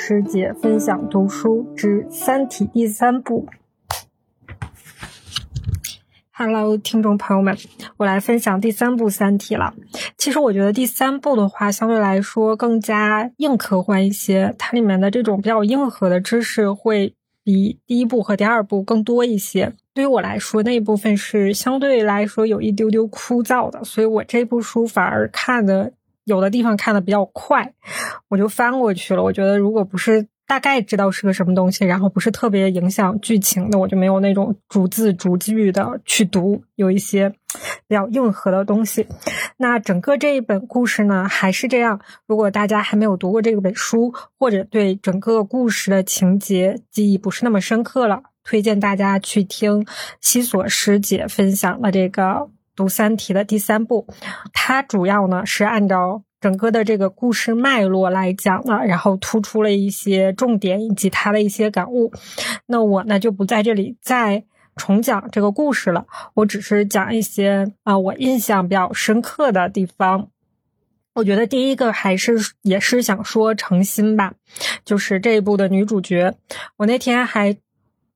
师姐分享读书之《三体》第三部。Hello，听众朋友们，我来分享第三部《三体》了。其实我觉得第三部的话，相对来说更加硬科幻一些，它里面的这种比较硬核的知识会比第一部和第二部更多一些。对于我来说，那一部分是相对来说有一丢丢枯燥的，所以我这部书反而看的。有的地方看的比较快，我就翻过去了。我觉得如果不是大概知道是个什么东西，然后不是特别影响剧情的，我就没有那种逐字逐句的去读。有一些比较硬核的东西。那整个这一本故事呢，还是这样。如果大家还没有读过这本书，或者对整个故事的情节记忆不是那么深刻了，推荐大家去听西索师姐分享的这个。读《三体》的第三部，它主要呢是按照整个的这个故事脉络来讲的，然后突出了一些重点以及他的一些感悟。那我呢就不在这里再重讲这个故事了，我只是讲一些啊我印象比较深刻的地方。我觉得第一个还是也是想说诚心吧，就是这一部的女主角，我那天还。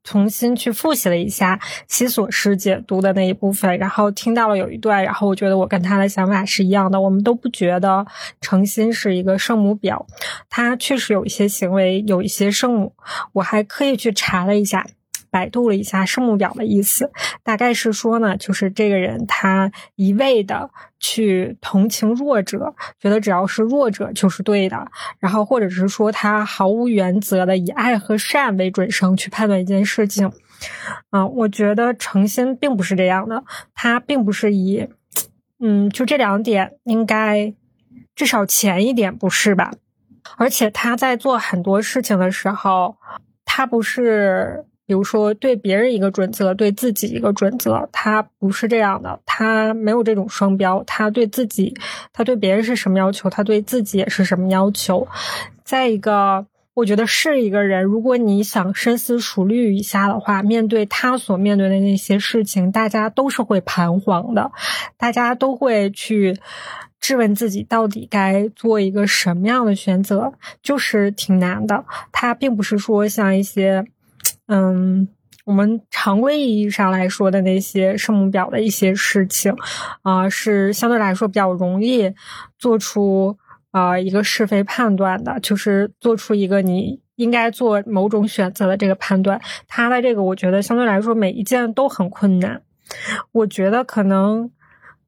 重新去复习了一下西索师解读的那一部分，然后听到了有一段，然后我觉得我跟他的想法是一样的。我们都不觉得诚心是一个圣母婊，他确实有一些行为，有一些圣母。我还刻意去查了一下。百度了一下“圣母婊”的意思，大概是说呢，就是这个人他一味的去同情弱者，觉得只要是弱者就是对的，然后或者是说他毫无原则的以爱和善为准绳去判断一件事情。啊，我觉得诚心并不是这样的，他并不是以，嗯，就这两点应该至少前一点不是吧？而且他在做很多事情的时候，他不是。比如说，对别人一个准则，对自己一个准则，他不是这样的，他没有这种双标。他对自己，他对别人是什么要求，他对自己也是什么要求。再一个，我觉得是一个人，如果你想深思熟虑一下的话，面对他所面对的那些事情，大家都是会彷徨的，大家都会去质问自己，到底该做一个什么样的选择，就是挺难的。他并不是说像一些。嗯，我们常规意义上来说的那些圣母婊的一些事情，啊，是相对来说比较容易做出啊一个是非判断的，就是做出一个你应该做某种选择的这个判断。他的这个，我觉得相对来说每一件都很困难。我觉得可能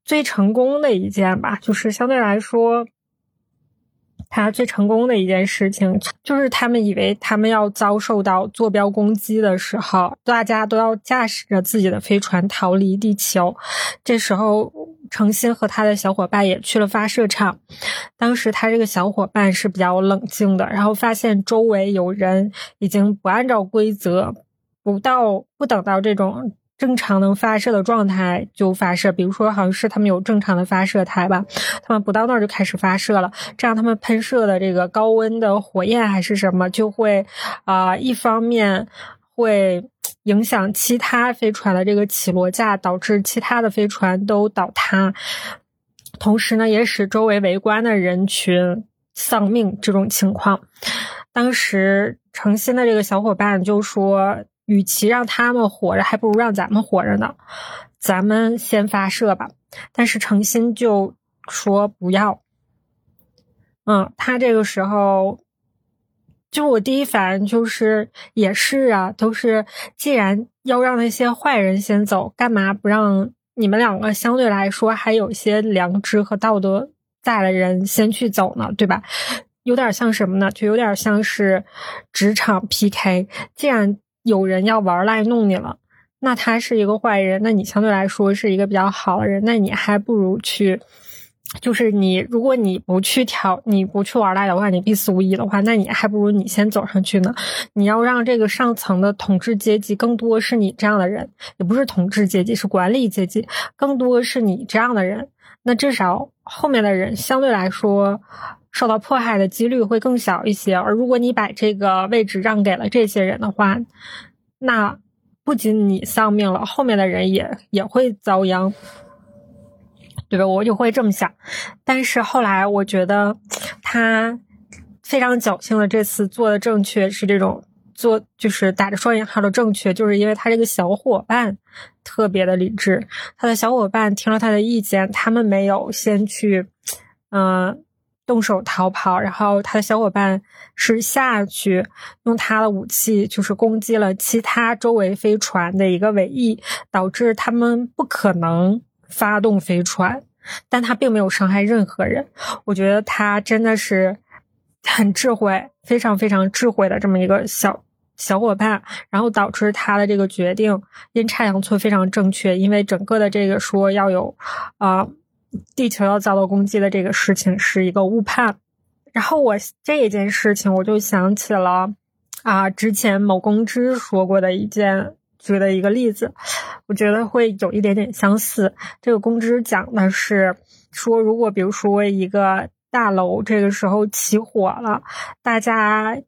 最成功的一件吧，就是相对来说。他最成功的一件事情，就是他们以为他们要遭受到坐标攻击的时候，大家都要驾驶着自己的飞船逃离地球。这时候，程心和他的小伙伴也去了发射场。当时他这个小伙伴是比较冷静的，然后发现周围有人已经不按照规则，不到不等到这种。正常能发射的状态就发射，比如说好像是他们有正常的发射台吧，他们不到那儿就开始发射了，这样他们喷射的这个高温的火焰还是什么，就会啊，一方面会影响其他飞船的这个起落架，导致其他的飞船都倒塌，同时呢，也使周围围观的人群丧命。这种情况，当时诚心的这个小伙伴就说。与其让他们活着，还不如让咱们活着呢。咱们先发射吧。但是诚心就说不要。嗯，他这个时候，就我第一反应就是也是啊，都是既然要让那些坏人先走，干嘛不让你们两个相对来说还有一些良知和道德在的人先去走呢？对吧？有点像什么呢？就有点像是职场 PK。既然有人要玩赖弄你了，那他是一个坏人，那你相对来说是一个比较好的人，那你还不如去，就是你如果你不去挑，你不去玩赖的话，你必死无疑的话，那你还不如你先走上去呢。你要让这个上层的统治阶级更多是你这样的人，也不是统治阶级，是管理阶级，更多是你这样的人，那至少后面的人相对来说受到迫害的几率会更小一些。而如果你把这个位置让给了这些人的话，那不仅你丧命了，后面的人也也会遭殃，对吧？我就会这么想。但是后来我觉得他非常侥幸的，这次做的正确是这种做就是打着双引号的正确，就是因为他这个小伙伴特别的理智，他的小伙伴听了他的意见，他们没有先去嗯。动手逃跑，然后他的小伙伴是下去用他的武器，就是攻击了其他周围飞船的一个尾翼，导致他们不可能发动飞船，但他并没有伤害任何人。我觉得他真的是很智慧，非常非常智慧的这么一个小小伙伴，然后导致他的这个决定阴差阳错非常正确，因为整个的这个说要有啊。地球要遭到攻击的这个事情是一个误判，然后我这一件事情我就想起了啊，之前某公知说过的一件举的一个例子，我觉得会有一点点相似。这个公知讲的是说，如果比如说一个大楼这个时候起火了，大家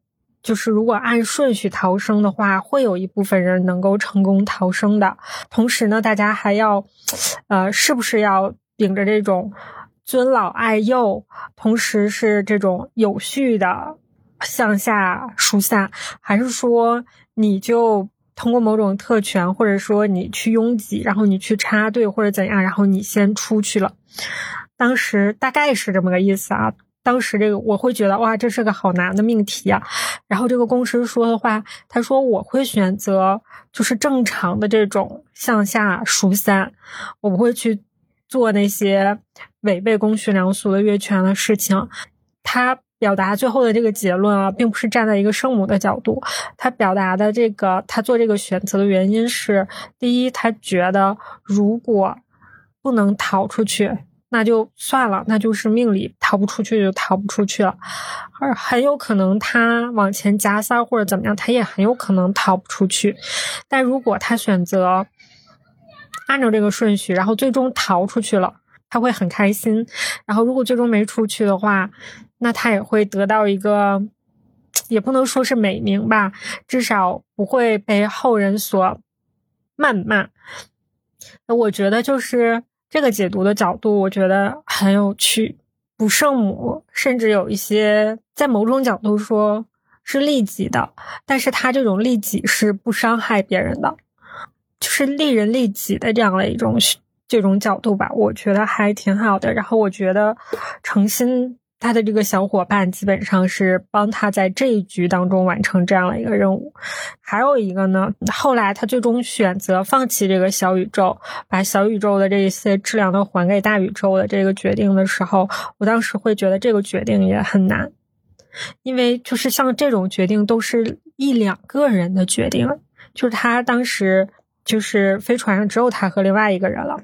就是如果按顺序逃生的话，会有一部分人能够成功逃生的。同时呢，大家还要呃，是不是要？秉着这种尊老爱幼，同时是这种有序的向下疏散，还是说你就通过某种特权，或者说你去拥挤，然后你去插队或者怎样，然后你先出去了？当时大概是这么个意思啊。当时这个我会觉得哇，这是个好难的命题啊。然后这个公司说的话，他说我会选择就是正常的这种向下疏散，我不会去。做那些违背公序良俗的越权的事情，他表达最后的这个结论啊，并不是站在一个圣母的角度，他表达的这个他做这个选择的原因是：第一，他觉得如果不能逃出去，那就算了，那就是命里逃不出去就逃不出去了，而很有可能他往前夹塞或者怎么样，他也很有可能逃不出去。但如果他选择，按照这个顺序，然后最终逃出去了，他会很开心。然后如果最终没出去的话，那他也会得到一个，也不能说是美名吧，至少不会被后人所谩骂。我觉得就是这个解读的角度，我觉得很有趣。不圣母，甚至有一些在某种角度说是利己的，但是他这种利己是不伤害别人的。就是利人利己的这样的一种这种角度吧，我觉得还挺好的。然后我觉得诚心他的这个小伙伴基本上是帮他在这一局当中完成这样的一个任务。还有一个呢，后来他最终选择放弃这个小宇宙，把小宇宙的这一些质量都还给大宇宙的这个决定的时候，我当时会觉得这个决定也很难，因为就是像这种决定都是一两个人的决定，就是他当时。就是飞船上只有他和另外一个人了。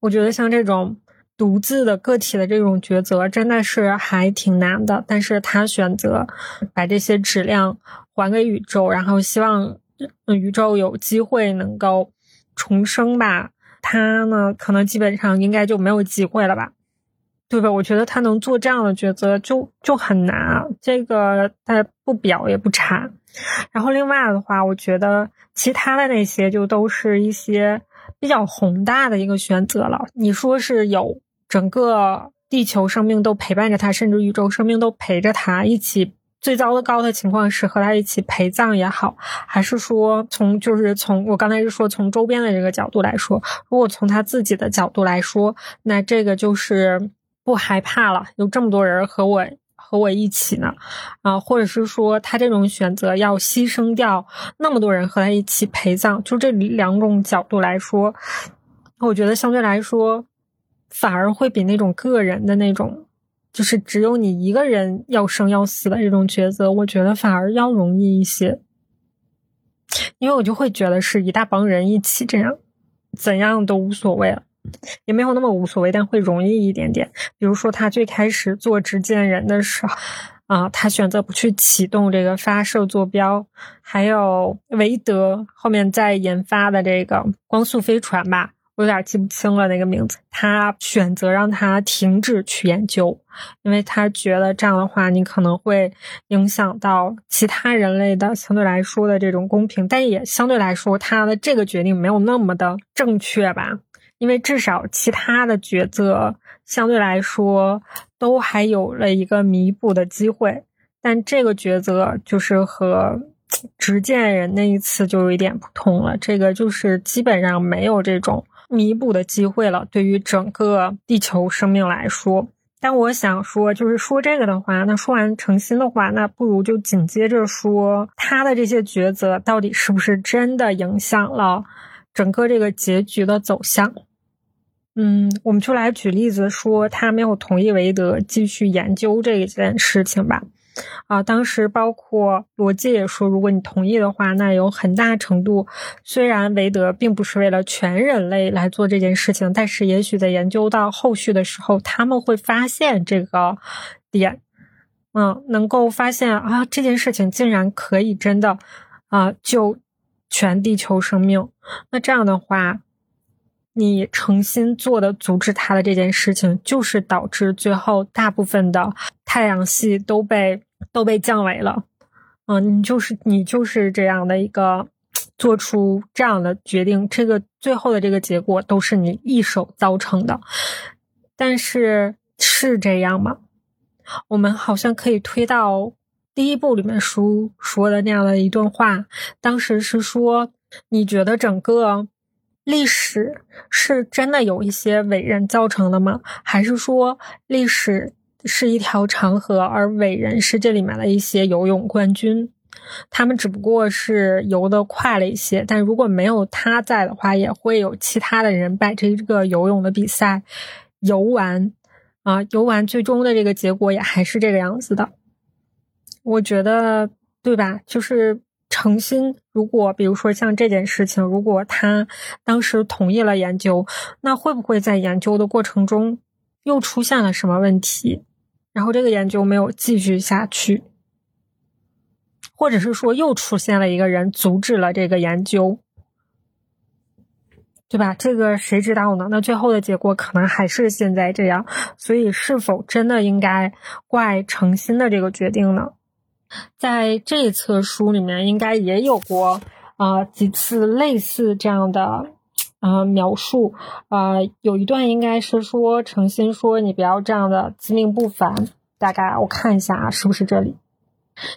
我觉得像这种独自的个体的这种抉择，真的是还挺难的。但是他选择把这些质量还给宇宙，然后希望宇宙有机会能够重生吧。他呢，可能基本上应该就没有机会了吧。对吧？我觉得他能做这样的抉择就就很难。这个他不表也不差。然后另外的话，我觉得其他的那些就都是一些比较宏大的一个选择了。你说是有整个地球生命都陪伴着他，甚至宇宙生命都陪着他一起。最糟的糕的情况是和他一起陪葬也好，还是说从就是从我刚才是说从周边的这个角度来说，如果从他自己的角度来说，那这个就是。不害怕了，有这么多人和我和我一起呢，啊，或者是说他这种选择要牺牲掉那么多人和他一起陪葬，就这两种角度来说，我觉得相对来说反而会比那种个人的那种，就是只有你一个人要生要死的这种抉择，我觉得反而要容易一些，因为我就会觉得是一大帮人一起这样，怎样都无所谓了。也没有那么无所谓，但会容易一点点。比如说，他最开始做执剑人的时候，啊，他选择不去启动这个发射坐标，还有韦德后面在研发的这个光速飞船吧，我有点记不清了那个名字。他选择让他停止去研究，因为他觉得这样的话，你可能会影响到其他人类的相对来说的这种公平，但也相对来说，他的这个决定没有那么的正确吧。因为至少其他的抉择相对来说都还有了一个弥补的机会，但这个抉择就是和执剑人那一次就有一点不同了，这个就是基本上没有这种弥补的机会了，对于整个地球生命来说。但我想说，就是说这个的话，那说完诚心的话，那不如就紧接着说他的这些抉择到底是不是真的影响了整个这个结局的走向？嗯，我们就来举例子说，他没有同意韦德继续研究这一件事情吧。啊，当时包括罗辑也说，如果你同意的话，那有很大程度，虽然韦德并不是为了全人类来做这件事情，但是也许在研究到后续的时候，他们会发现这个点，嗯，能够发现啊，这件事情竟然可以真的啊救全地球生命。那这样的话，你诚心做的阻止他的这件事情，就是导致最后大部分的太阳系都被。都被降维了，嗯，你就是你就是这样的一个做出这样的决定，这个最后的这个结果都是你一手造成的。但是是这样吗？我们好像可以推到第一部里面书说的那样的一段话，当时是说，你觉得整个历史是真的有一些伟人造成的吗？还是说历史？是一条长河，而伟人是这里面的一些游泳冠军，他们只不过是游得快了一些，但如果没有他在的话，也会有其他的人把这个游泳的比赛游完，啊，游完最终的这个结果也还是这个样子的。我觉得，对吧？就是诚心，如果比如说像这件事情，如果他当时同意了研究，那会不会在研究的过程中又出现了什么问题？然后这个研究没有继续下去，或者是说又出现了一个人阻止了这个研究，对吧？这个谁知道呢？那最后的结果可能还是现在这样。所以，是否真的应该怪诚心的这个决定呢？在这一册书里面，应该也有过啊几次类似这样的。啊，描述啊，有一段应该是说诚心说你不要这样的自命不凡。大概我看一下啊，是不是这里？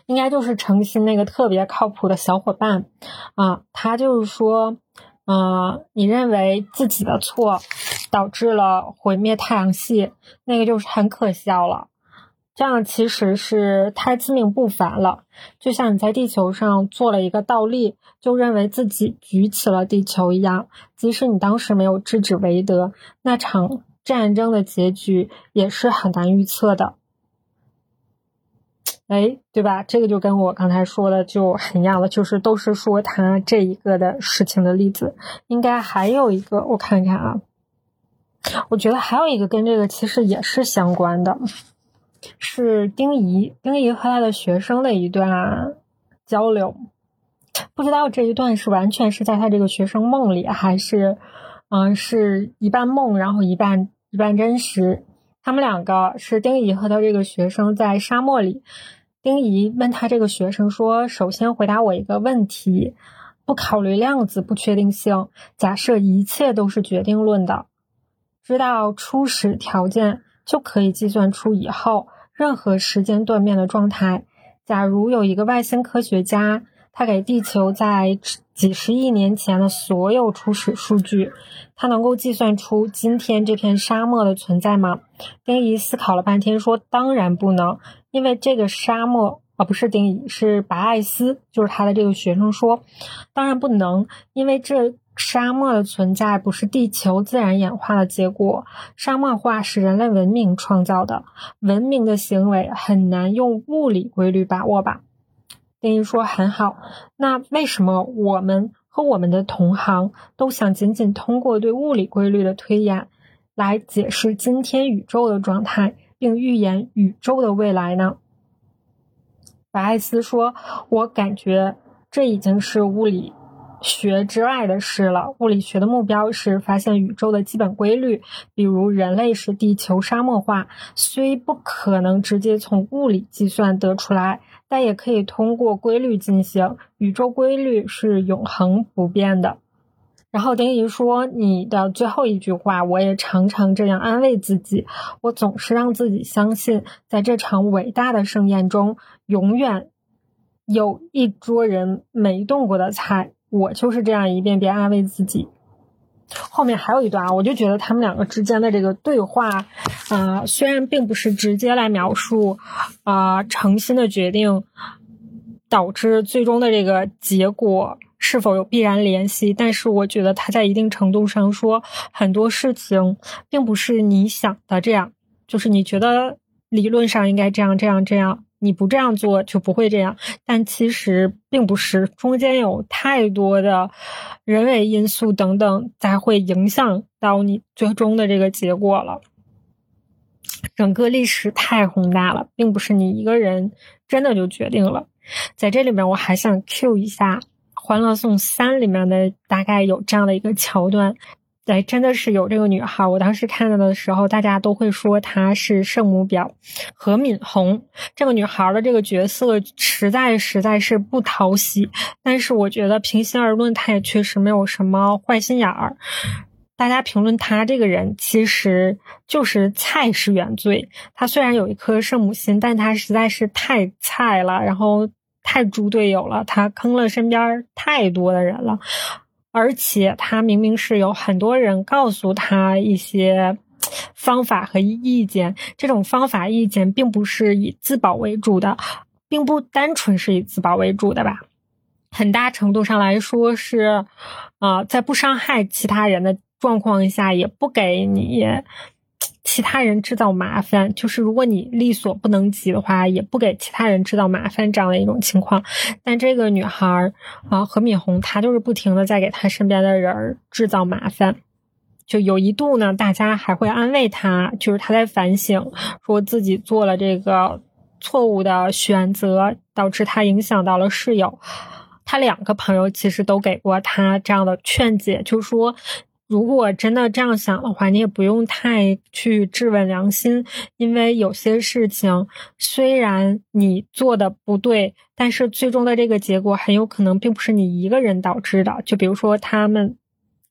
应该就是诚心那个特别靠谱的小伙伴啊，他就是说，啊，你认为自己的错导致了毁灭太阳系，那个就是很可笑了。这样其实是太自命不凡了，就像你在地球上做了一个倒立，就认为自己举起了地球一样。即使你当时没有制止韦德，那场战争的结局也是很难预测的。哎，对吧？这个就跟我刚才说的就很一样了，就是都是说他这一个的事情的例子。应该还有一个，我看看啊，我觉得还有一个跟这个其实也是相关的。是丁仪，丁仪和他的学生的一段交流，不知道这一段是完全是在他这个学生梦里，还是嗯是一半梦，然后一半一半真实。他们两个是丁仪和他这个学生在沙漠里，丁仪问他这个学生说：“首先回答我一个问题，不考虑量子不确定性，假设一切都是决定论的，知道初始条件。”就可以计算出以后任何时间断面的状态。假如有一个外星科学家，他给地球在几十亿年前的所有初始数据，他能够计算出今天这片沙漠的存在吗？丁仪思考了半天，说：“当然不能，因为这个沙漠啊，不是丁仪，是白艾斯，就是他的这个学生说，当然不能，因为这。”沙漠的存在不是地球自然演化的结果，沙漠化是人类文明创造的。文明的行为很难用物理规律把握吧？丁一说很好。那为什么我们和我们的同行都想仅仅通过对物理规律的推演来解释今天宇宙的状态，并预言宇宙的未来呢？白艾斯说：“我感觉这已经是物理。”学之外的事了。物理学的目标是发现宇宙的基本规律，比如人类是地球沙漠化，虽不可能直接从物理计算得出来，但也可以通过规律进行。宇宙规律是永恒不变的。然后丁仪说：“你的最后一句话，我也常常这样安慰自己。我总是让自己相信，在这场伟大的盛宴中，永远有一桌人没动过的菜。我就是这样一遍遍安慰自己。后面还有一段啊，我就觉得他们两个之间的这个对话，啊，虽然并不是直接来描述啊诚心的决定导致最终的这个结果。”是否有必然联系？但是我觉得他在一定程度上说，很多事情并不是你想的这样，就是你觉得理论上应该这样这样这样，你不这样做就不会这样，但其实并不是，中间有太多的人为因素等等，才会影响到你最终的这个结果了。整个历史太宏大了，并不是你一个人真的就决定了。在这里面，我还想 Q 一下。《欢乐颂三》里面的大概有这样的一个桥段，对，真的是有这个女孩。我当时看到的时候，大家都会说她是圣母婊何敏红。这个女孩的这个角色实在实在是不讨喜，但是我觉得平心而论，她也确实没有什么坏心眼儿。大家评论她这个人，其实就是菜是原罪。她虽然有一颗圣母心，但她实在是太菜了。然后。太猪队友了，她坑了身边太多的人了，而且他明明是有很多人告诉他一些方法和意见，这种方法意见并不是以自保为主的，并不单纯是以自保为主的吧，很大程度上来说是，啊，在不伤害其他人的状况下，也不给你。其他人制造麻烦，就是如果你力所不能及的话，也不给其他人制造麻烦这样的一种情况。但这个女孩儿啊，何敏红，她就是不停的在给她身边的人制造麻烦。就有一度呢，大家还会安慰她，就是她在反省，说自己做了这个错误的选择，导致她影响到了室友。她两个朋友其实都给过她这样的劝解，就说。如果真的这样想的话，你也不用太去质问良心，因为有些事情虽然你做的不对，但是最终的这个结果很有可能并不是你一个人导致的。就比如说他们。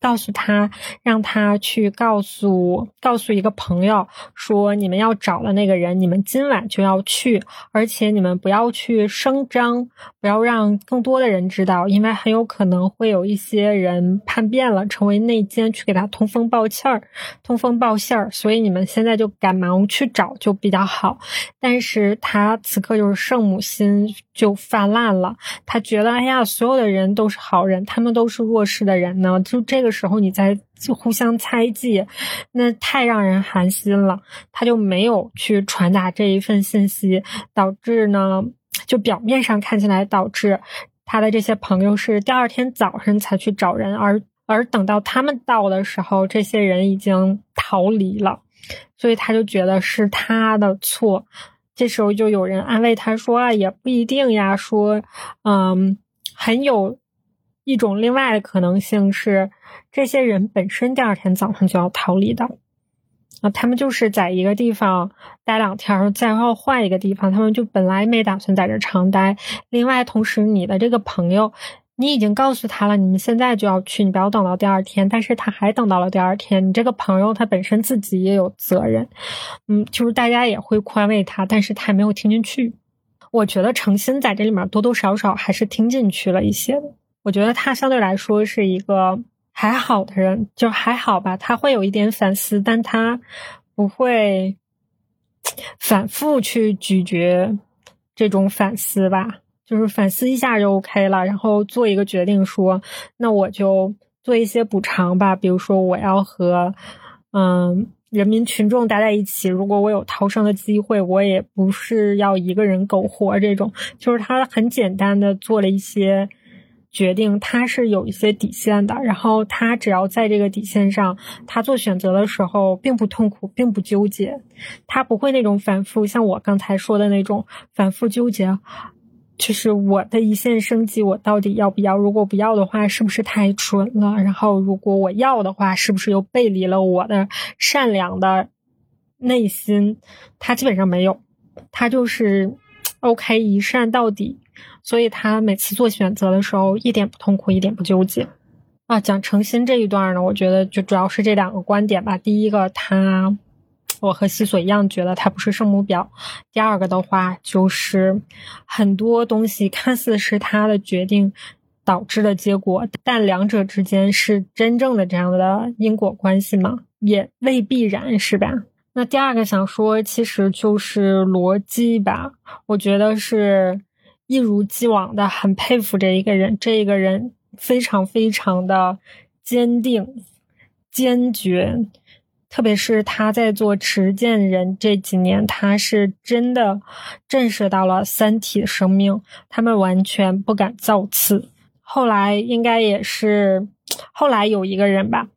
告诉他，让他去告诉告诉一个朋友说，你们要找的那个人，你们今晚就要去，而且你们不要去声张，不要让更多的人知道，因为很有可能会有一些人叛变了，成为内奸，去给他通风报气儿、通风报信儿。所以你们现在就赶忙去找就比较好。但是他此刻就是圣母心就泛滥了，他觉得哎呀，所有的人都是好人，他们都是弱势的人呢，就这个。时候你在互相猜忌，那太让人寒心了。他就没有去传达这一份信息，导致呢，就表面上看起来导致他的这些朋友是第二天早上才去找人，而而等到他们到的时候，这些人已经逃离了，所以他就觉得是他的错。这时候就有人安慰他说：“啊，也不一定呀，说，嗯，很有。”一种另外的可能性是，这些人本身第二天早上就要逃离的，啊，他们就是在一个地方待两天，再要换一个地方，他们就本来没打算在这长待。另外，同时你的这个朋友，你已经告诉他了，你们现在就要去，你不要等到第二天，但是他还等到了第二天。你这个朋友他本身自己也有责任，嗯，就是大家也会宽慰他，但是他没有听进去。我觉得诚心在这里面多多少少还是听进去了一些的。我觉得他相对来说是一个还好的人，就还好吧。他会有一点反思，但他不会反复去咀嚼这种反思吧。就是反思一下就 OK 了，然后做一个决定，说那我就做一些补偿吧。比如说，我要和嗯人民群众待在一起。如果我有逃生的机会，我也不是要一个人苟活。这种就是他很简单的做了一些。决定他是有一些底线的，然后他只要在这个底线上，他做选择的时候并不痛苦，并不纠结，他不会那种反复，像我刚才说的那种反复纠结，就是我的一线生机，我到底要不要？如果不要的话，是不是太蠢了？然后如果我要的话，是不是又背离了我的善良的内心？他基本上没有，他就是 OK 一善到底。所以他每次做选择的时候一点不痛苦，一点不纠结。啊，讲诚心这一段呢，我觉得就主要是这两个观点吧。第一个，他我和西索一样觉得他不是圣母婊；第二个的话，就是很多东西看似是他的决定导致的结果，但两者之间是真正的这样的因果关系吗？也未必然，是吧？那第二个想说，其实就是逻辑吧。我觉得是一如既往的很佩服这一个人，这一个人。非常非常的坚定、坚决，特别是他在做持剑人这几年，他是真的震慑到了三体生命，他们完全不敢造次。后来应该也是后来有一个人吧。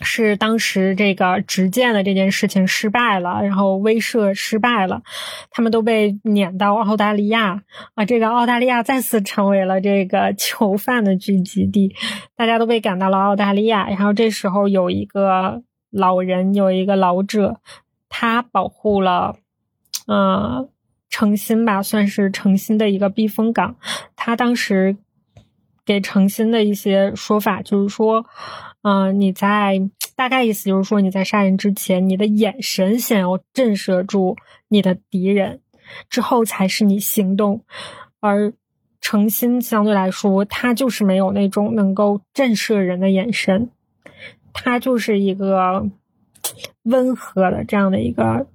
是当时这个执剑的这件事情失败了，然后威慑失败了，他们都被撵到澳大利亚啊！这个澳大利亚再次成为了这个 囚犯的聚集地，大家都被赶到了澳大利亚。然后这时候有一个老人，有一个老者，他保护了，嗯，诚心吧，算是诚心的一个避风港。他当时给诚心的一些说法就是说。嗯，你在大概意思就是说，你在杀人之前，你的眼神先要震慑住你的敌人，之后才是你行动。而诚心相对来说，他就是没有那种能够震慑人的眼神，他就是一个温和的这样的一个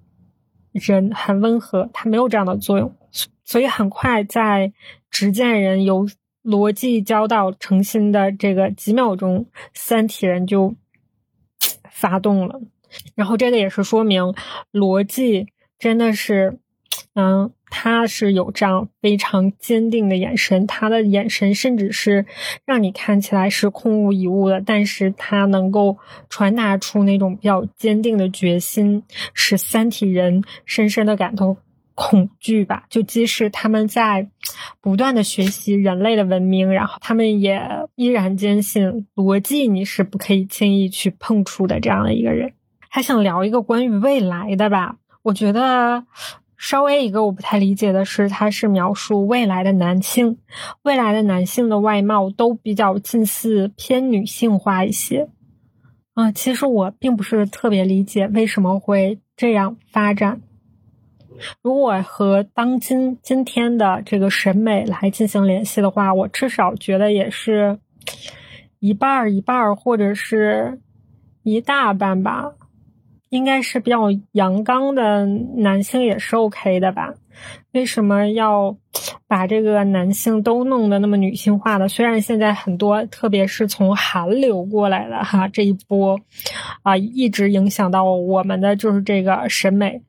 人，很温和，他没有这样的作用，所以很快在执剑人有。逻辑交到诚心的这个几秒钟，三体人就发动了。然后这个也是说明逻辑真的是，嗯，他是有这样非常坚定的眼神，他的眼神甚至是让你看起来是空无一物的，但是他能够传达出那种比较坚定的决心，使三体人深深的感动。恐惧吧，就即使他们在不断的学习人类的文明，然后他们也依然坚信逻辑你是不可以轻易去碰触的这样的一个人。还想聊一个关于未来的吧，我觉得稍微一个我不太理解的是，他是描述未来的男性，未来的男性的外貌都比较近似偏女性化一些。啊，其实我并不是特别理解为什么会这样发展。如果和当今今天的这个审美来进行联系的话，我至少觉得也是一半儿一半儿，或者是一大半吧。应该是比较阳刚的男性也是 OK 的吧？为什么要把这个男性都弄得那么女性化的？虽然现在很多，特别是从韩流过来的哈这一波啊，一直影响到我们的就是这个审美。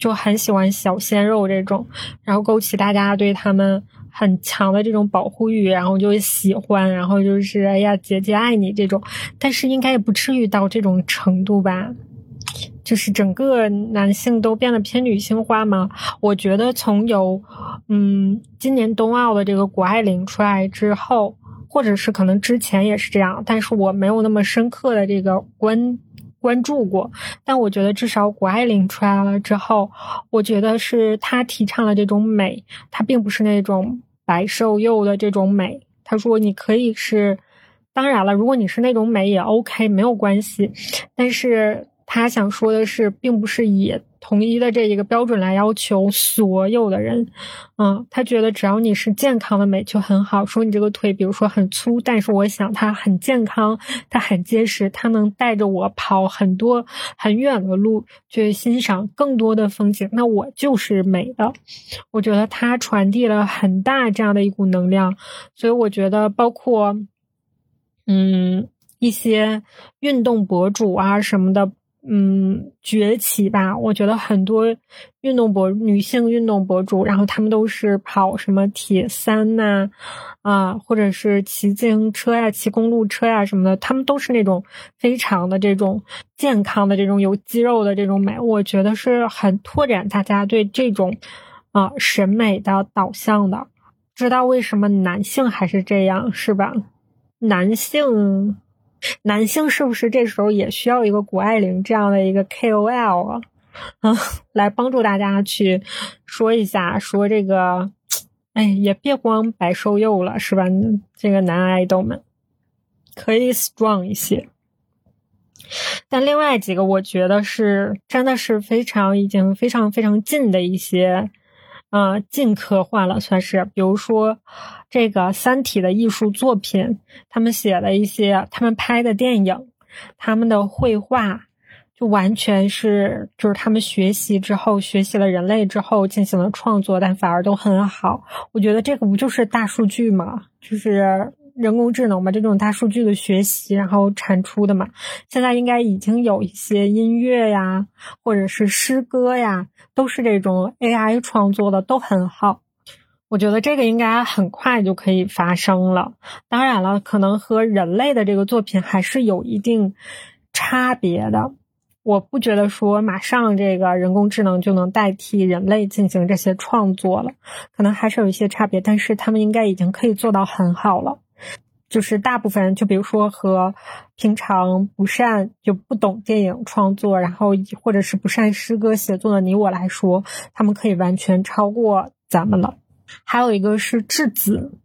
就很喜欢小鲜肉这种，然后勾起大家对他们很强的这种保护欲，然后就喜欢，然后就是哎呀姐姐爱你这种，但是应该也不至于到这种程度吧？就是整个男性都变得偏女性化吗？我觉得从有嗯今年冬奥的这个谷爱凌出来之后，或者是可能之前也是这样，但是我没有那么深刻的这个观。关注过，但我觉得至少谷爱凌出来了之后，我觉得是她提倡了这种美，她并不是那种白瘦幼的这种美。她说你可以是，当然了，如果你是那种美也 OK，没有关系，但是。他想说的是，并不是以统一的这一个标准来要求所有的人，嗯，他觉得只要你是健康的美就很好。说你这个腿，比如说很粗，但是我想它很健康，它很结实，它能带着我跑很多很远的路，去欣赏更多的风景，那我就是美的。我觉得它传递了很大这样的一股能量，所以我觉得包括，嗯，一些运动博主啊什么的。嗯，崛起吧！我觉得很多运动博女性运动博主，然后他们都是跑什么铁三呐，啊，或者是骑自行车呀、骑公路车呀什么的，他们都是那种非常的这种健康的这种有肌肉的这种美。我觉得是很拓展大家对这种啊审美的导向的。知道为什么男性还是这样是吧？男性。男性是不是这时候也需要一个谷爱凌这样的一个 KOL 啊？啊，来帮助大家去说一下，说这个，哎，也别光白瘦幼了，是吧？这个男爱豆们可以 strong 一些。但另外几个，我觉得是真的是非常已经非常非常近的一些，呃，近科幻了，算是。比如说这个《三体》的艺术作品，他们写了一些，他们拍的电影，他们的绘画，就完全是就是他们学习之后，学习了人类之后进行了创作，但反而都很好。我觉得这个不就是大数据吗？就是。人工智能嘛，这种大数据的学习，然后产出的嘛，现在应该已经有一些音乐呀，或者是诗歌呀，都是这种 AI 创作的，都很好。我觉得这个应该很快就可以发生了。当然了，可能和人类的这个作品还是有一定差别的。我不觉得说马上这个人工智能就能代替人类进行这些创作了，可能还是有一些差别，但是他们应该已经可以做到很好了。就是大部分人，就比如说和平常不善就不懂电影创作，然后或者是不善诗歌写作的你我来说，他们可以完全超过咱们了。还有一个是质子，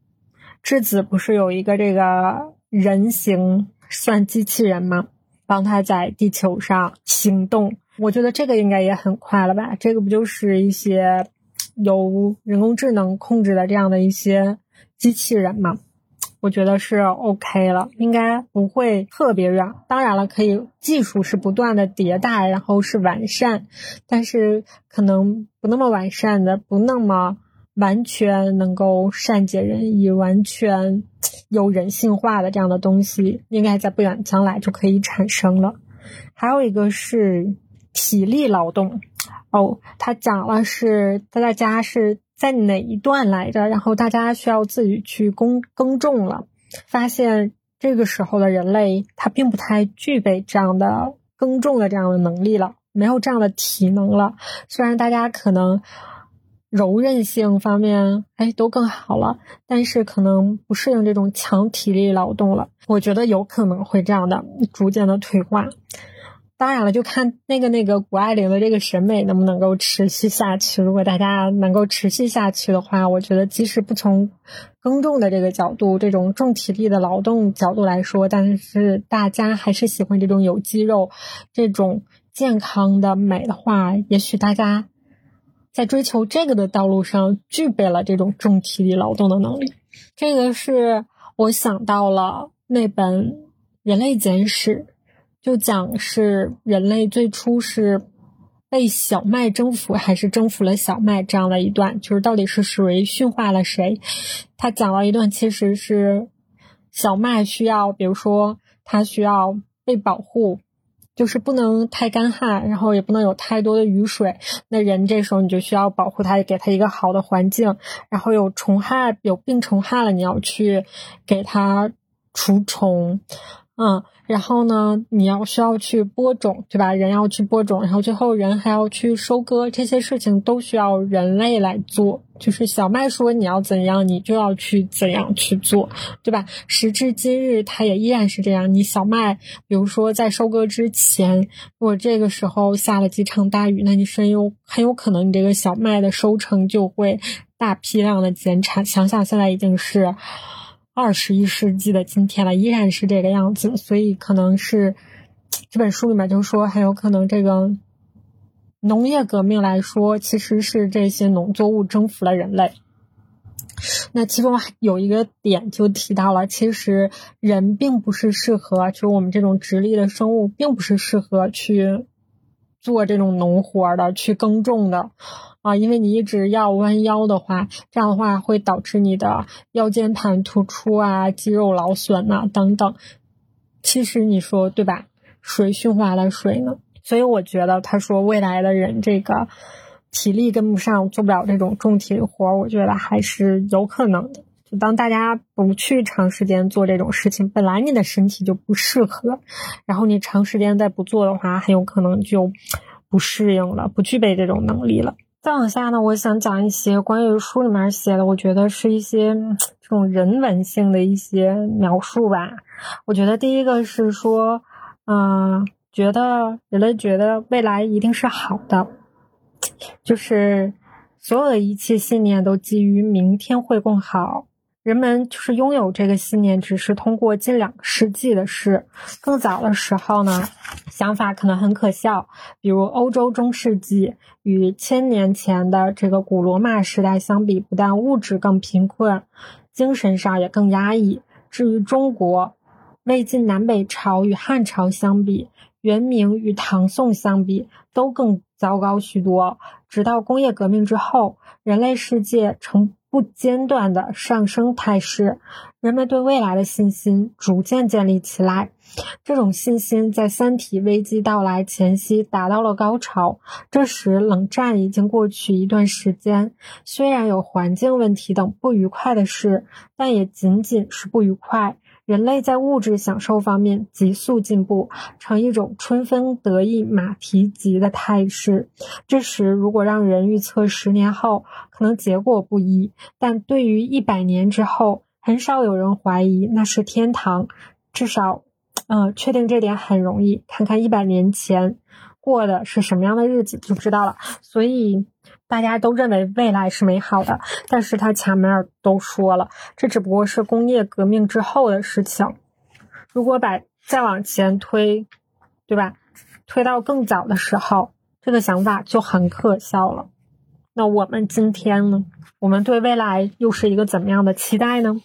质子不是有一个这个人形算机器人吗？帮他在地球上行动，我觉得这个应该也很快了吧？这个不就是一些由人工智能控制的这样的一些机器人吗？我觉得是 OK 了，应该不会特别远。当然了，可以技术是不断的迭代，然后是完善，但是可能不那么完善的，不那么完全能够善解人意、完全有人性化的这样的东西，应该在不远将来就可以产生了。还有一个是体力劳动，哦，他讲了是大家是。在哪一段来着？然后大家需要自己去耕耕种了，发现这个时候的人类他并不太具备这样的耕种的这样的能力了，没有这样的体能了。虽然大家可能柔韧性方面哎都更好了，但是可能不适应这种强体力劳动了。我觉得有可能会这样的逐渐的退化。当然了，就看那个那个谷爱凌的这个审美能不能够持续下去。如果大家能够持续下去的话，我觉得即使不从耕种的这个角度，这种重体力的劳动角度来说，但是大家还是喜欢这种有肌肉、这种健康的美的话，也许大家在追求这个的道路上具备了这种重体力劳动的能力。这个是我想到了那本《人类简史》。就讲是人类最初是被小麦征服，还是征服了小麦这样的一段，就是到底是谁驯化了谁？他讲了一段，其实是小麦需要，比如说它需要被保护，就是不能太干旱，然后也不能有太多的雨水。那人这时候你就需要保护它，给它一个好的环境。然后有虫害，有病虫害了，你要去给它除虫，嗯。然后呢，你要需要去播种，对吧？人要去播种，然后最后人还要去收割，这些事情都需要人类来做。就是小麦说你要怎样，你就要去怎样去做，对吧？时至今日，它也依然是这样。你小麦，比如说在收割之前，如果这个时候下了几场大雨，那你很有很有可能你这个小麦的收成就会大批量的减产。想想现在已经是。二十一世纪的今天了，依然是这个样子，所以可能是这本书里面就说，很有可能这个农业革命来说，其实是这些农作物征服了人类。那其中有一个点就提到了，其实人并不是适合，就是我们这种直立的生物，并不是适合去做这种农活的，去耕种的。啊，因为你一直要弯腰的话，这样的话会导致你的腰间盘突出啊、肌肉劳损呐等等。其实你说对吧？谁驯化了谁呢？所以我觉得他说未来的人这个体力跟不上，做不了这种重体力活，我觉得还是有可能的。就当大家不去长时间做这种事情，本来你的身体就不适合，然后你长时间再不做的话，很有可能就不适应了，不具备这种能力了。再往下呢，我想讲一些关于书里面写的，我觉得是一些这种人文性的一些描述吧。我觉得第一个是说，嗯，觉得人类觉得未来一定是好的，就是所有的一切信念都基于明天会更好，人们就是拥有这个信念，只是通过近两个世纪的事。更早的时候呢，想法可能很可笑，比如欧洲中世纪与千年前的这个古罗马时代相比，不但物质更贫困，精神上也更压抑。至于中国，魏晋南北朝与汉朝相比，元明与唐宋相比，都更糟糕许多。直到工业革命之后，人类世界成不间断的上升态势，人们对未来的信心逐渐建立起来。这种信心在三体危机到来前夕达到了高潮。这时，冷战已经过去一段时间，虽然有环境问题等不愉快的事，但也仅仅是不愉快。人类在物质享受方面急速进步，呈一种春风得意马蹄疾的态势。这时，如果让人预测十年后，可能结果不一；但对于一百年之后，很少有人怀疑那是天堂。至少，嗯，确定这点很容易，看看一百年前过的是什么样的日子就知道了。所以。大家都认为未来是美好的，但是他前面都说了，这只不过是工业革命之后的事情。如果把再往前推，对吧？推到更早的时候，这个想法就很可笑了。那我们今天呢？我们对未来又是一个怎么样的期待呢？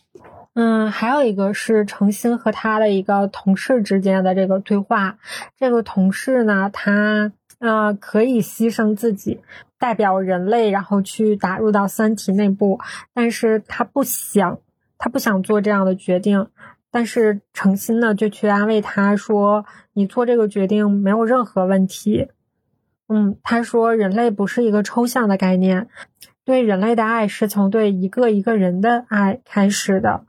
嗯，还有一个是程心和他的一个同事之间的这个对话。这个同事呢，他呃可以牺牲自己。代表人类，然后去打入到三体内部，但是他不想，他不想做这样的决定。但是诚心呢，就去安慰他说：“你做这个决定没有任何问题。”嗯，他说：“人类不是一个抽象的概念，对人类的爱是从对一个一个人的爱开始的。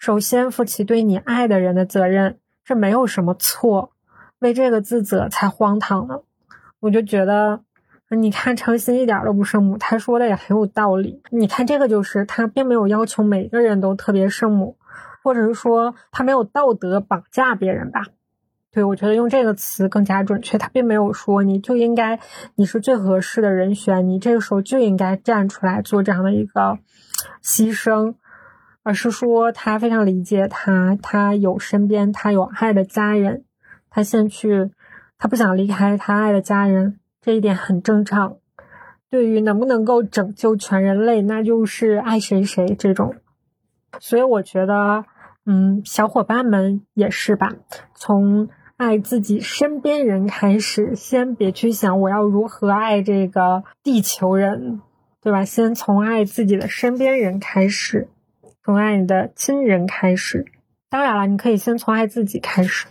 首先负起对你爱的人的责任，这没有什么错，为这个自责才荒唐呢。”我就觉得。你看，诚心一点都不圣母，他说的也很有道理。你看，这个就是他并没有要求每个人都特别圣母，或者是说他没有道德绑架别人吧？对我觉得用这个词更加准确。他并没有说你就应该你是最合适的人选，你这个时候就应该站出来做这样的一个牺牲，而是说他非常理解他，他有身边他有爱的家人，他先去，他不想离开他爱的家人。这一点很正常。对于能不能够拯救全人类，那就是爱谁谁这种。所以我觉得，嗯，小伙伴们也是吧。从爱自己身边人开始，先别去想我要如何爱这个地球人，对吧？先从爱自己的身边人开始，从爱你的亲人开始。当然了，你可以先从爱自己开始。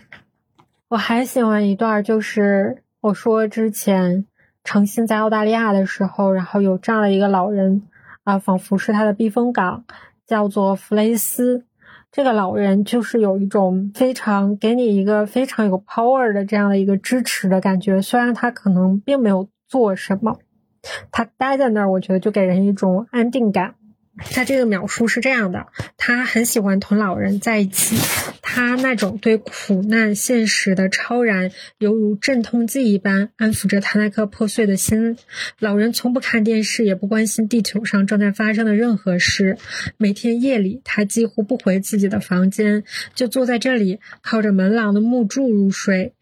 我还喜欢一段，就是。我说之前诚心在澳大利亚的时候，然后有这样的一个老人啊，仿佛是他的避风港，叫做弗雷斯。这个老人就是有一种非常给你一个非常有 power 的这样的一个支持的感觉。虽然他可能并没有做什么，他待在那儿，我觉得就给人一种安定感。他这个描述是这样的：他很喜欢同老人在一起，他那种对苦难现实的超然，犹如镇痛剂一般，安抚着他那颗破碎的心。老人从不看电视，也不关心地球上正在发生的任何事。每天夜里，他几乎不回自己的房间，就坐在这里，靠着门廊的木柱入睡，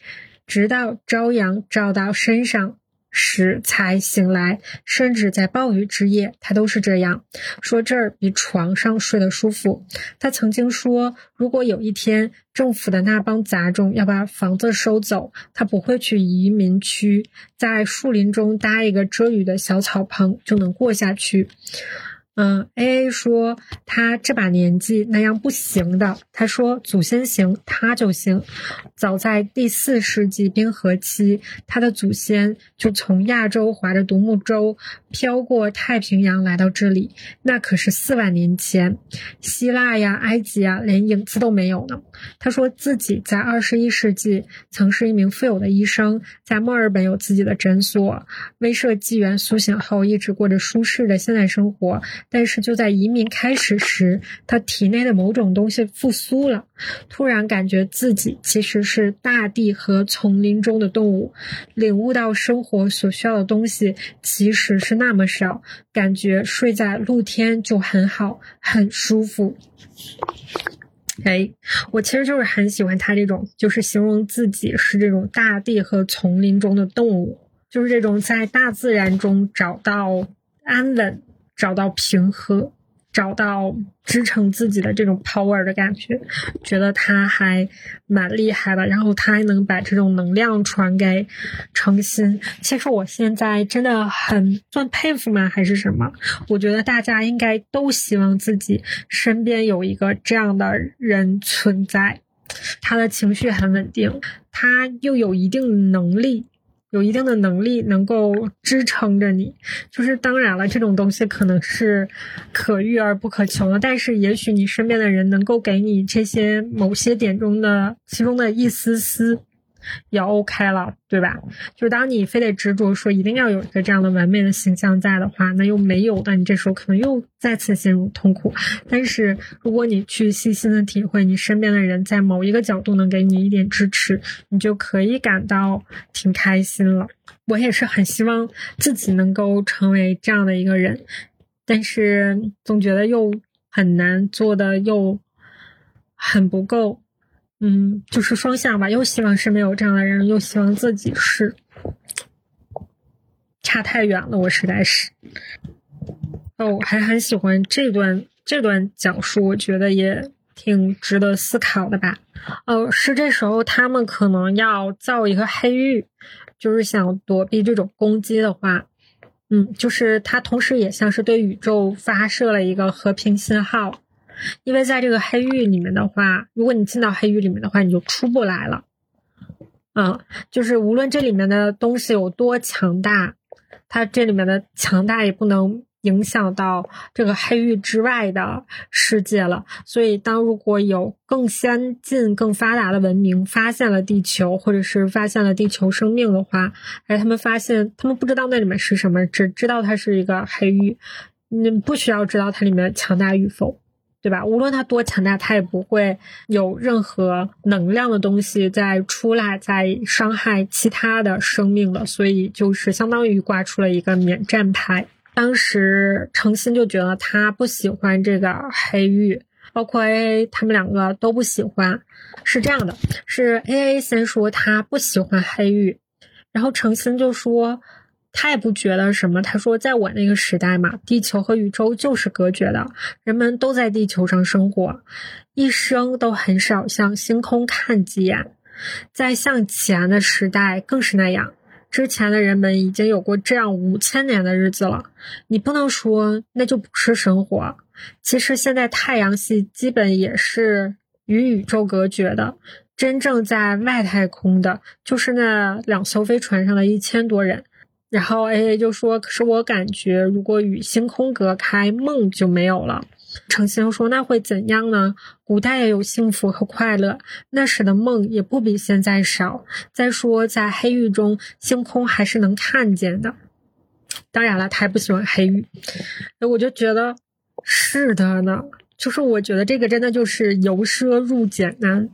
直到朝阳照到身上。时才醒来，甚至在暴雨之夜，他都是这样说。这儿比床上睡得舒服。他曾经说，如果有一天政府的那帮杂种要把房子收走，他不会去移民区，在树林中搭一个遮雨的小草棚就能过下去。嗯，A A 说他这把年纪那样不行的。他说祖先行，他就行。早在第四世纪冰河期，他的祖先就从亚洲划着独木舟飘过太平洋来到这里，那可是四万年前。希腊呀、埃及啊，连影子都没有呢。他说自己在二十一世纪曾是一名富有的医生，在墨尔本有自己的诊所。威慑纪元苏醒后，一直过着舒适的现代生活。但是就在移民开始时，他体内的某种东西复苏了，突然感觉自己其实是大地和丛林中的动物，领悟到生活所需要的东西其实是那么少，感觉睡在露天就很好，很舒服。哎，我其实就是很喜欢他这种，就是形容自己是这种大地和丛林中的动物，就是这种在大自然中找到安稳，找到平和。找到支撑自己的这种 power 的感觉，觉得他还蛮厉害的。然后他还能把这种能量传给程心。其实我现在真的很算佩服吗？还是什么？我觉得大家应该都希望自己身边有一个这样的人存在。他的情绪很稳定，他又有一定能力。有一定的能力能够支撑着你，就是当然了，这种东西可能是可遇而不可求的。但是也许你身边的人能够给你这些某些点中的其中的一丝丝。也 OK 了，对吧？就是当你非得执着说一定要有一个这样的完美的形象在的话，那又没有，那你这时候可能又再次陷入痛苦。但是如果你去细心的体会，你身边的人在某一个角度能给你一点支持，你就可以感到挺开心了。我也是很希望自己能够成为这样的一个人，但是总觉得又很难做的又很不够。嗯，就是双向吧，又希望身边有这样的人，又希望自己是，差太远了，我实在是。哦，我还很喜欢这段这段讲述，我觉得也挺值得思考的吧。哦，是这时候他们可能要造一个黑域，就是想躲避这种攻击的话，嗯，就是它同时也像是对宇宙发射了一个和平信号。因为在这个黑域里面的话，如果你进到黑域里面的话，你就出不来了。嗯，就是无论这里面的东西有多强大，它这里面的强大也不能影响到这个黑域之外的世界了。所以，当如果有更先进、更发达的文明发现了地球，或者是发现了地球生命的话，而他们发现他们不知道那里面是什么，只知道它是一个黑域，你不需要知道它里面强大与否。对吧？无论他多强大，他也不会有任何能量的东西再出来，再伤害其他的生命了。所以就是相当于挂出了一个免战牌。当时程心就觉得他不喜欢这个黑玉，包括 A A 他们两个都不喜欢。是这样的，是 A A 先说他不喜欢黑玉，然后程心就说。他也不觉得什么。他说，在我那个时代嘛，地球和宇宙就是隔绝的，人们都在地球上生活，一生都很少向星空看几眼。在向前的时代更是那样，之前的人们已经有过这样五千年的日子了。你不能说那就不是生活。其实现在太阳系基本也是与宇宙隔绝的，真正在外太空的，就是那两艘飞船上的一千多人。然后 A A 就说：“可是我感觉，如果与星空隔开，梦就没有了。”程心说：“那会怎样呢？古代也有幸福和快乐，那时的梦也不比现在少。再说，在黑狱中，星空还是能看见的。当然了，他还不喜欢黑狱。我就觉得是的呢，就是我觉得这个真的就是由奢入俭难。”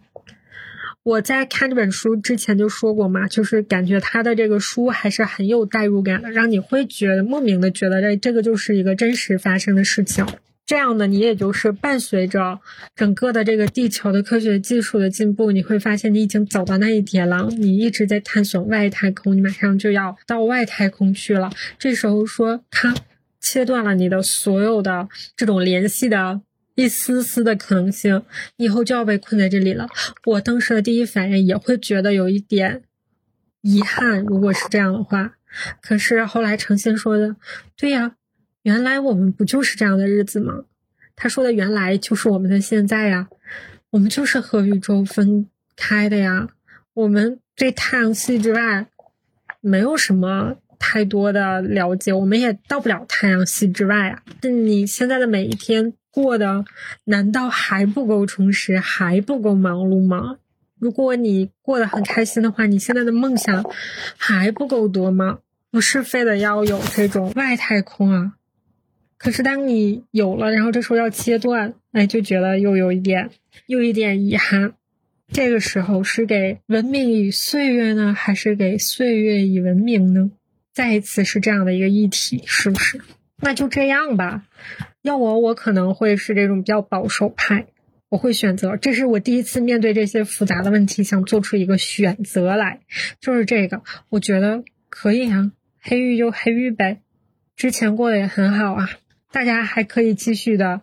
我在看这本书之前就说过嘛，就是感觉他的这个书还是很有代入感的，让你会觉得莫名的觉得这这个就是一个真实发生的事情。这样呢你也就是伴随着整个的这个地球的科学技术的进步，你会发现你已经走到那一天了。你一直在探索外太空，你马上就要到外太空去了。这时候说他切断了你的所有的这种联系的。一丝丝的可能性，以后就要被困在这里了。我当时的第一反应也会觉得有一点遗憾，如果是这样的话。可是后来程心说的，对呀，原来我们不就是这样的日子吗？他说的原来就是我们的现在呀，我们就是和宇宙分开的呀，我们对太阳系之外没有什么太多的了解，我们也到不了太阳系之外啊。你现在的每一天。过的难道还不够充实，还不够忙碌吗？如果你过得很开心的话，你现在的梦想还不够多吗？不是非得要有这种外太空啊，可是当你有了，然后这时候要切断，哎，就觉得又有一点，又一点遗憾。这个时候是给文明以岁月呢，还是给岁月以文明呢？再一次是这样的一个议题，是不是？那就这样吧。要我，我可能会是这种比较保守派，我会选择。这是我第一次面对这些复杂的问题，想做出一个选择来，就是这个。我觉得可以啊，黑玉就黑玉呗。之前过得也很好啊，大家还可以继续的。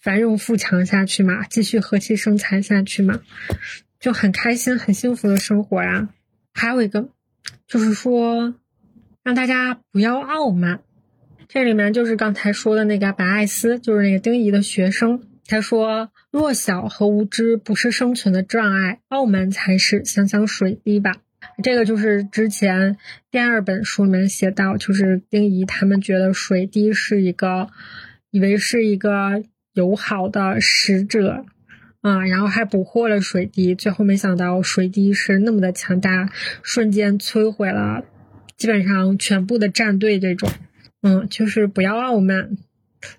繁荣富强下去嘛，继续和气生财下去嘛，就很开心、很幸福的生活呀。还有一个，就是说，让大家不要傲慢。这里面就是刚才说的那个白艾斯，就是那个丁仪的学生，他说：“弱小和无知不是生存的障碍，傲慢才是。想想水滴吧。”这个就是之前第二本书里面写到，就是丁仪他们觉得水滴是一个，以为是一个。友好的使者，啊，然后还捕获了水滴，最后没想到水滴是那么的强大，瞬间摧毁了基本上全部的战队。这种，嗯，就是不要傲慢。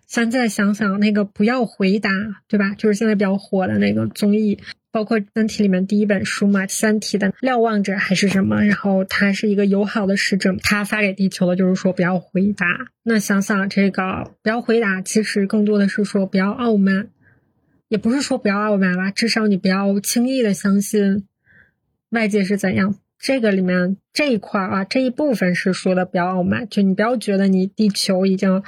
现在想想那个不要回答，对吧？就是现在比较火的那个综艺。包括《三体》里面第一本书嘛，《三体》的瞭望者还是什么，然后他是一个友好的使者，他发给地球的就是说不要回答。那想想这个不要回答，其实更多的是说不要傲慢，也不是说不要傲慢吧，至少你不要轻易的相信外界是怎样。这个里面这一块啊，这一部分是说的比较傲慢，就你不要觉得你地球已经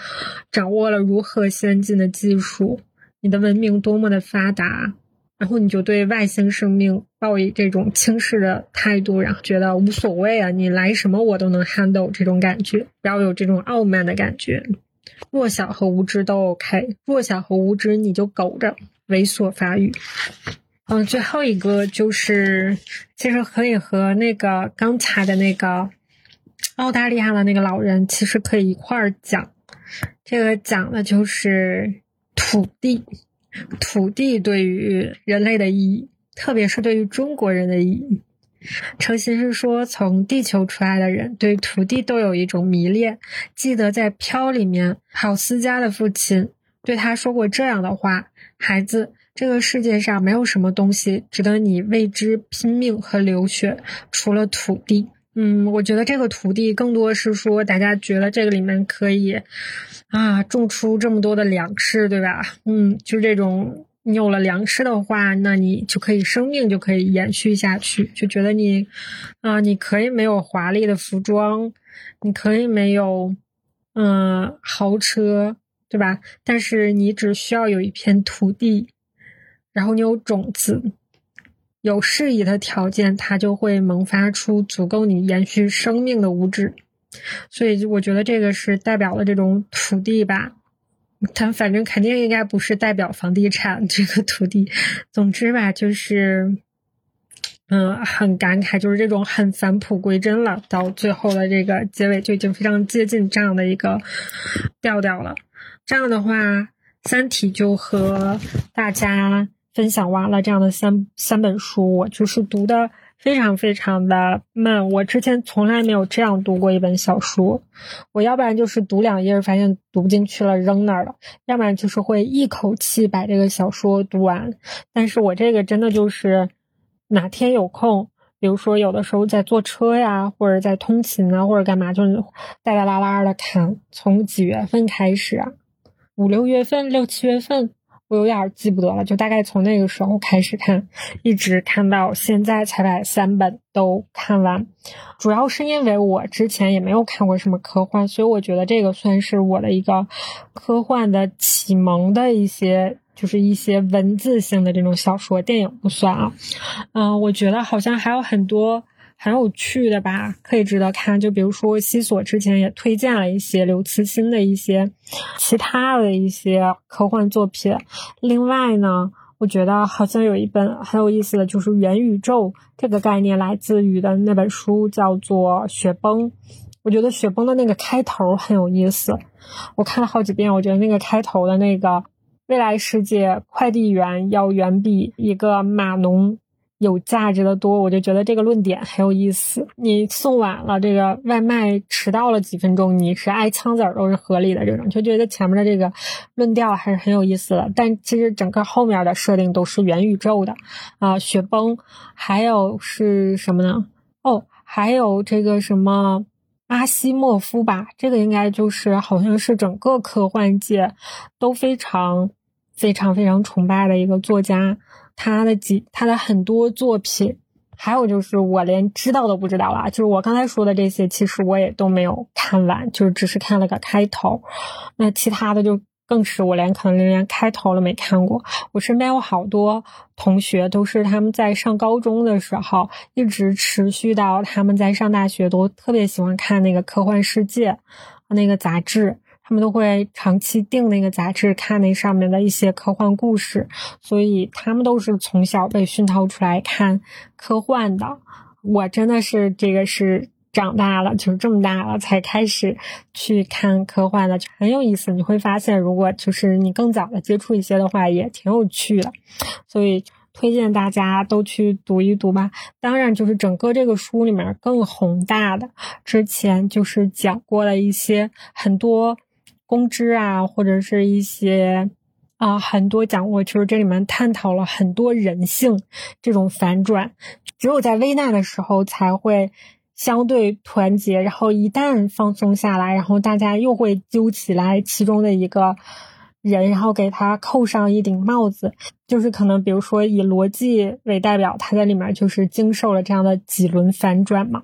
掌握了如何先进的技术，你的文明多么的发达。然后你就对外星生命抱以这种轻视的态度，然后觉得无所谓啊，你来什么我都能 handle 这种感觉，不要有这种傲慢的感觉。弱小和无知都 OK，弱小和无知你就苟着猥琐发育。嗯，最后一个就是，其实可以和那个刚才的那个澳大利亚的那个老人，其实可以一块儿讲。这个讲的就是土地。土地对于人类的意义，特别是对于中国人的意义。程心是说，从地球出来的人对土地都有一种迷恋。记得在《飘》里面，郝思嘉的父亲对他说过这样的话：“孩子，这个世界上没有什么东西值得你为之拼命和流血，除了土地。”嗯，我觉得这个土地更多是说，大家觉得这个里面可以啊种出这么多的粮食，对吧？嗯，就是这种，你有了粮食的话，那你就可以生命就可以延续下去。就觉得你啊，你可以没有华丽的服装，你可以没有嗯豪车，对吧？但是你只需要有一片土地，然后你有种子。有适宜的条件，它就会萌发出足够你延续生命的物质，所以我觉得这个是代表了这种土地吧。它反正肯定应该不是代表房地产这个土地。总之吧，就是，嗯，很感慨，就是这种很返璞归真了。到最后的这个结尾就已经非常接近这样的一个调调了。这样的话，《三体》就和大家。分享完了这样的三三本书，我就是读的非常非常的慢。我之前从来没有这样读过一本小说。我要不然就是读两页发现读不进去了扔那儿了，要不然就是会一口气把这个小说读完。但是我这个真的就是哪天有空，比如说有的时候在坐车呀，或者在通勤啊，或者干嘛，就是带带拉拉的看。从几月份开始啊？五六月份，六七月份。我有点记不得了，就大概从那个时候开始看，一直看到现在才把三本都看完。主要是因为我之前也没有看过什么科幻，所以我觉得这个算是我的一个科幻的启蒙的一些，就是一些文字性的这种小说，电影不算啊。嗯，我觉得好像还有很多。很有趣的吧，可以值得看。就比如说西索之前也推荐了一些刘慈欣的一些其他的一些科幻作品。另外呢，我觉得好像有一本很有意思的就是元宇宙这个概念来自于的那本书叫做《雪崩》。我觉得《雪崩》的那个开头很有意思，我看了好几遍。我觉得那个开头的那个未来世界快递员要远比一个码农。有价值的多，我就觉得这个论点很有意思。你送晚了，这个外卖迟到了几分钟，你是挨枪子儿都是合理的。这种就觉得前面的这个论调还是很有意思的。但其实整个后面的设定都是元宇宙的啊，雪崩，还有是什么呢？哦，还有这个什么阿西莫夫吧？这个应该就是好像是整个科幻界都非常非常非常崇拜的一个作家。他的几，他的很多作品，还有就是我连知道都不知道啊，就是我刚才说的这些，其实我也都没有看完，就是只是看了个开头。那其他的就更是我连可能连开头都没看过。我身边有好多同学，都是他们在上高中的时候，一直持续到他们在上大学，都特别喜欢看那个科幻世界那个杂志。他们都会长期订那个杂志，看那上面的一些科幻故事，所以他们都是从小被熏陶出来看科幻的。我真的是这个是长大了，就是这么大了才开始去看科幻的，就很有意思。你会发现，如果就是你更早的接触一些的话，也挺有趣的。所以推荐大家都去读一读吧。当然，就是整个这个书里面更宏大的，之前就是讲过了一些很多。公知啊，或者是一些啊，很多讲过，其实这里面探讨了很多人性这种反转，只有在危难的时候才会相对团结，然后一旦放松下来，然后大家又会揪起来其中的一个人，然后给他扣上一顶帽子，就是可能比如说以逻辑为代表，他在里面就是经受了这样的几轮反转嘛。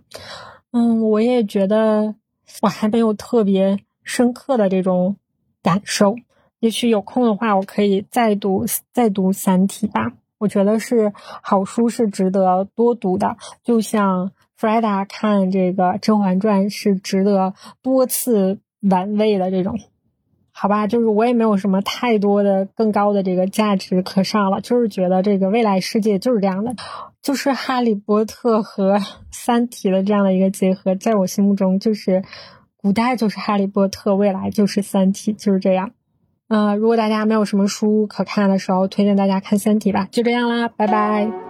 嗯，我也觉得我还没有特别。深刻的这种感受，也许有空的话，我可以再读再读《三体》吧。我觉得是好书，是值得多读的。就像弗莱达看这个《甄嬛传》，是值得多次玩味的这种。好吧，就是我也没有什么太多的更高的这个价值可上了，就是觉得这个未来世界就是这样的，就是《哈利波特》和《三体》的这样的一个结合，在我心目中就是。古代就是《哈利波特》，未来就是《三体》，就是这样。嗯，如果大家没有什么书可看的时候，推荐大家看《三体》吧。就这样啦，拜拜。